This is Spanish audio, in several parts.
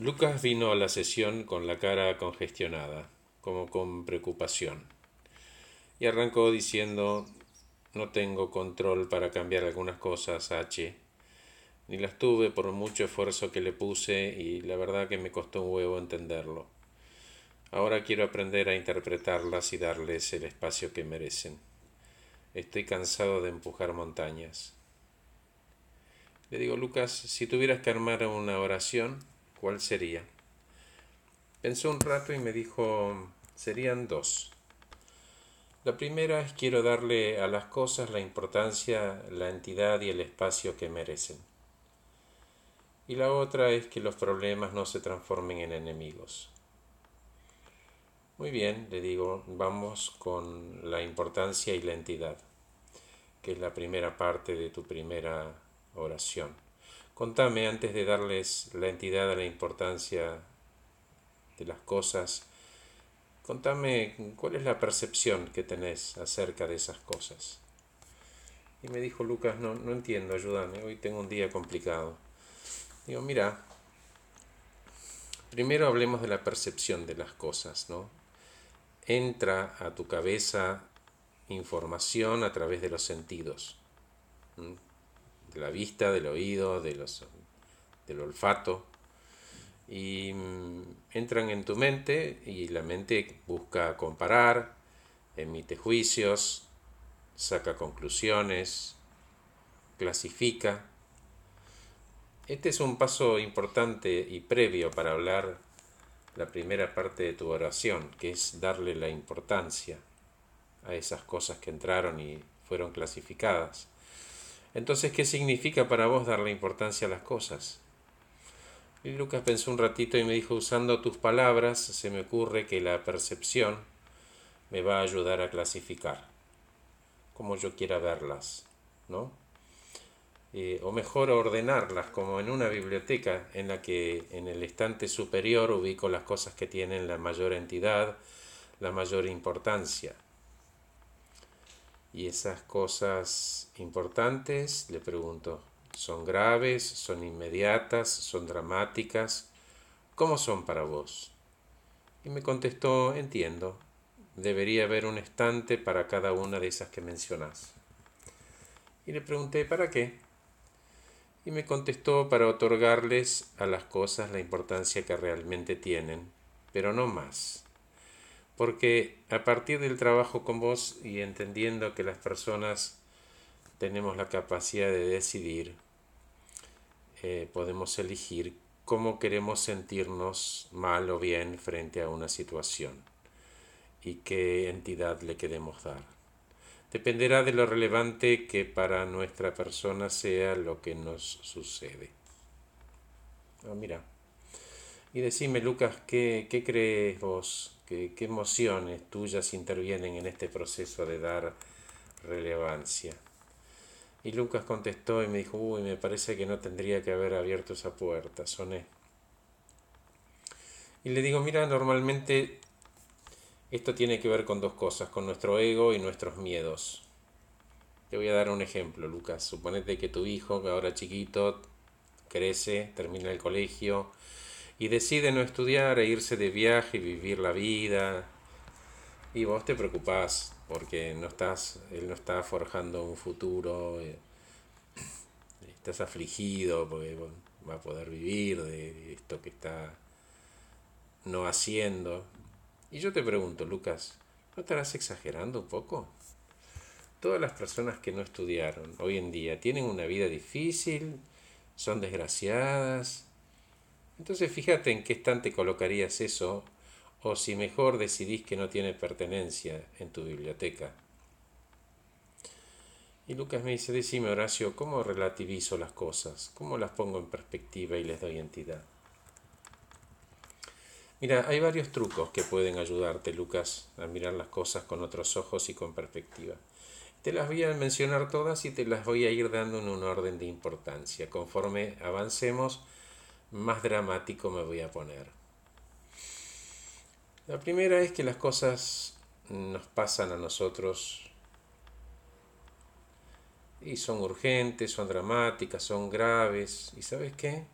Lucas vino a la sesión con la cara congestionada, como con preocupación, y arrancó diciendo no tengo control para cambiar algunas cosas, H. Ni las tuve por mucho esfuerzo que le puse y la verdad que me costó un huevo entenderlo. Ahora quiero aprender a interpretarlas y darles el espacio que merecen. Estoy cansado de empujar montañas. Le digo, Lucas, si tuvieras que armar una oración, ¿cuál sería? Pensó un rato y me dijo, serían dos. La primera es quiero darle a las cosas la importancia, la entidad y el espacio que merecen. Y la otra es que los problemas no se transformen en enemigos. Muy bien, le digo, vamos con la importancia y la entidad, que es la primera parte de tu primera oración. Contame antes de darles la entidad a la importancia de las cosas, contame cuál es la percepción que tenés acerca de esas cosas. Y me dijo Lucas, no, no entiendo, ayúdame, hoy tengo un día complicado. Digo, mira, primero hablemos de la percepción de las cosas, ¿no? Entra a tu cabeza información a través de los sentidos de la vista, del oído, de los, del olfato, y mm, entran en tu mente y la mente busca comparar, emite juicios, saca conclusiones, clasifica. Este es un paso importante y previo para hablar la primera parte de tu oración, que es darle la importancia a esas cosas que entraron y fueron clasificadas. Entonces, ¿qué significa para vos darle importancia a las cosas? Y Lucas pensó un ratito y me dijo, usando tus palabras, se me ocurre que la percepción me va a ayudar a clasificar, como yo quiera verlas, ¿no? Eh, o mejor ordenarlas, como en una biblioteca en la que en el estante superior ubico las cosas que tienen la mayor entidad, la mayor importancia. Y esas cosas importantes, le pregunto, ¿son graves? ¿Son inmediatas? ¿Son dramáticas? ¿Cómo son para vos? Y me contestó, entiendo, debería haber un estante para cada una de esas que mencionás. Y le pregunté, ¿para qué? Y me contestó para otorgarles a las cosas la importancia que realmente tienen, pero no más porque a partir del trabajo con vos y entendiendo que las personas tenemos la capacidad de decidir, eh, podemos elegir cómo queremos sentirnos mal o bien frente a una situación y qué entidad le queremos dar. Dependerá de lo relevante que para nuestra persona sea lo que nos sucede. Ah, mira. Y decime, Lucas, ¿qué, qué crees vos? ¿Qué, emociones tuyas intervienen en este proceso de dar relevancia? Y Lucas contestó y me dijo, uy, me parece que no tendría que haber abierto esa puerta, soné. Y le digo, mira, normalmente esto tiene que ver con dos cosas, con nuestro ego y nuestros miedos. Te voy a dar un ejemplo, Lucas. Suponete que tu hijo, que ahora chiquito, crece, termina el colegio, y decide no estudiar e irse de viaje y vivir la vida. Y vos te preocupás porque no estás, él no está forjando un futuro, eh, estás afligido porque va a poder vivir de esto que está no haciendo. Y yo te pregunto, Lucas, ¿no estarás exagerando un poco? Todas las personas que no estudiaron hoy en día tienen una vida difícil, son desgraciadas, entonces fíjate en qué estante colocarías eso o si mejor decidís que no tiene pertenencia en tu biblioteca. Y Lucas me dice, decime Horacio, ¿cómo relativizo las cosas? ¿Cómo las pongo en perspectiva y les doy entidad? Mira, hay varios trucos que pueden ayudarte, Lucas, a mirar las cosas con otros ojos y con perspectiva. Te las voy a mencionar todas y te las voy a ir dando en un orden de importancia. Conforme avancemos, más dramático me voy a poner. La primera es que las cosas nos pasan a nosotros y son urgentes, son dramáticas, son graves. ¿Y sabes qué?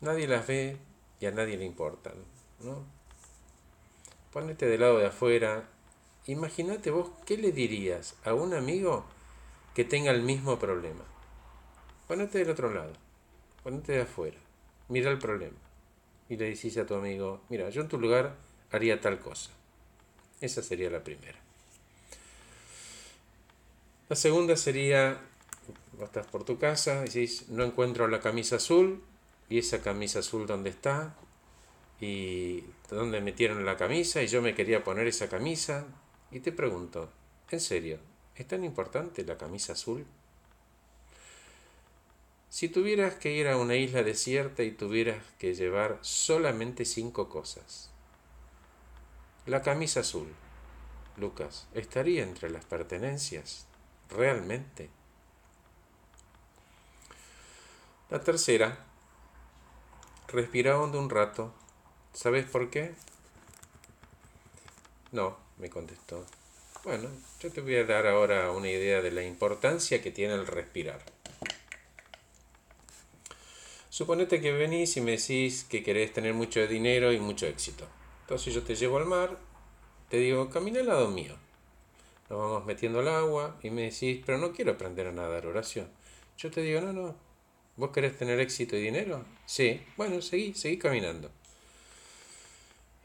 Nadie las ve y a nadie le importan. ¿no? Ponete del lado de afuera. Imagínate vos qué le dirías a un amigo que tenga el mismo problema. Ponete del otro lado. Ponete de afuera. Mira el problema. Y le decís a tu amigo, mira, yo en tu lugar haría tal cosa. Esa sería la primera. La segunda sería, vos estás por tu casa, decís, no encuentro la camisa azul, y esa camisa azul dónde está, y dónde metieron la camisa, y yo me quería poner esa camisa, y te pregunto, ¿en serio? ¿Es tan importante la camisa azul? Si tuvieras que ir a una isla desierta y tuvieras que llevar solamente cinco cosas, la camisa azul, Lucas, ¿estaría entre las pertenencias? realmente. La tercera, respira hondo un rato. ¿Sabes por qué? No, me contestó. Bueno, yo te voy a dar ahora una idea de la importancia que tiene el respirar. Suponete que venís y me decís que querés tener mucho dinero y mucho éxito. Entonces yo te llevo al mar, te digo, camina al lado mío nos vamos metiendo al agua y me decís, pero no quiero aprender a nadar, oración. Yo te digo, no, no, ¿vos querés tener éxito y dinero? Sí, bueno, seguí, seguí caminando.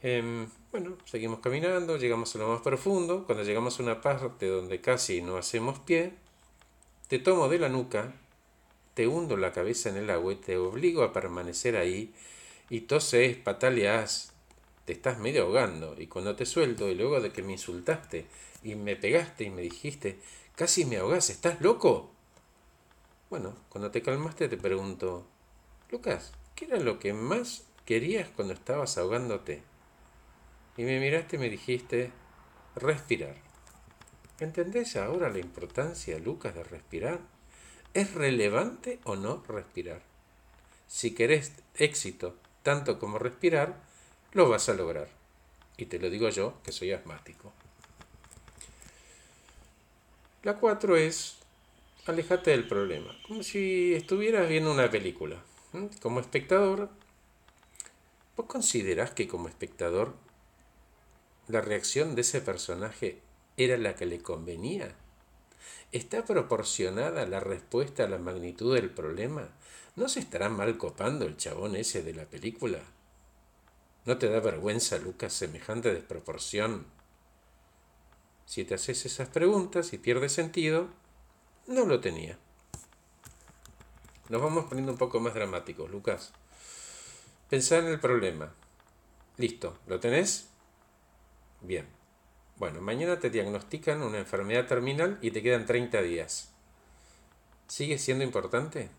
Em, bueno, seguimos caminando, llegamos a lo más profundo, cuando llegamos a una parte donde casi no hacemos pie, te tomo de la nuca, te hundo la cabeza en el agua y te obligo a permanecer ahí y toses, pataleas, te estás medio ahogando y cuando te suelto y luego de que me insultaste y me pegaste y me dijiste, casi me ahogás, ¿estás loco? Bueno, cuando te calmaste te pregunto, Lucas, ¿qué era lo que más querías cuando estabas ahogándote? Y me miraste y me dijiste, respirar. ¿Entendés ahora la importancia, Lucas, de respirar? ¿Es relevante o no respirar? Si querés éxito tanto como respirar, lo vas a lograr. Y te lo digo yo, que soy asmático. La cuatro es, alejate del problema, como si estuvieras viendo una película. Como espectador, ¿vos considerás que como espectador la reacción de ese personaje era la que le convenía? ¿Está proporcionada la respuesta a la magnitud del problema? ¿No se estará mal copando el chabón ese de la película? ¿No te da vergüenza, Lucas, semejante desproporción? Si te haces esas preguntas y pierdes sentido, no lo tenía. Nos vamos poniendo un poco más dramáticos, Lucas. Pensar en el problema. Listo, ¿lo tenés? Bien. Bueno, mañana te diagnostican una enfermedad terminal y te quedan 30 días. ¿Sigue siendo importante?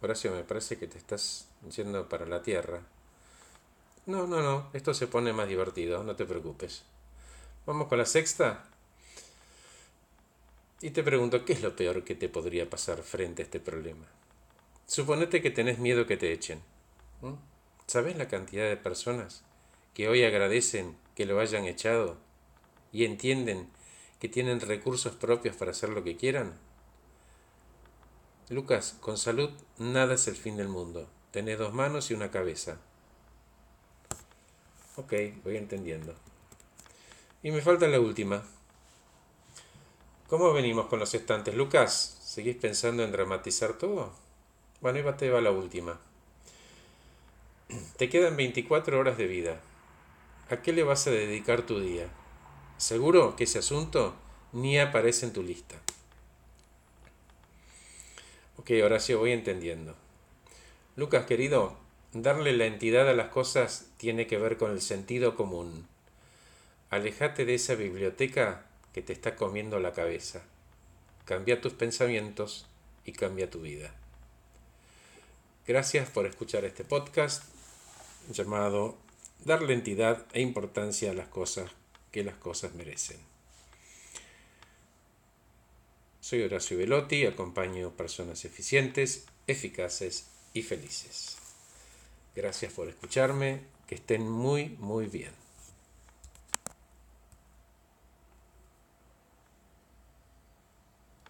Horacio, me parece que te estás yendo para la Tierra. No, no, no, esto se pone más divertido, no te preocupes. Vamos con la sexta. Y te pregunto, ¿qué es lo peor que te podría pasar frente a este problema? Suponete que tenés miedo que te echen. ¿Sabes la cantidad de personas que hoy agradecen que lo hayan echado y entienden que tienen recursos propios para hacer lo que quieran? Lucas, con salud nada es el fin del mundo. Tenés dos manos y una cabeza. Ok, voy entendiendo. Y me falta la última. ¿Cómo venimos con los estantes? Lucas, ¿seguís pensando en dramatizar todo? Bueno, y te va la última. Te quedan 24 horas de vida. ¿A qué le vas a dedicar tu día? Seguro que ese asunto ni aparece en tu lista. Ok, Horacio, voy entendiendo. Lucas, querido, Darle la entidad a las cosas tiene que ver con el sentido común. Alejate de esa biblioteca que te está comiendo la cabeza. Cambia tus pensamientos y cambia tu vida. Gracias por escuchar este podcast llamado Darle entidad e importancia a las cosas que las cosas merecen. Soy Horacio Velotti, acompaño personas eficientes, eficaces y felices. Gracias por escucharme, que estén muy, muy bien.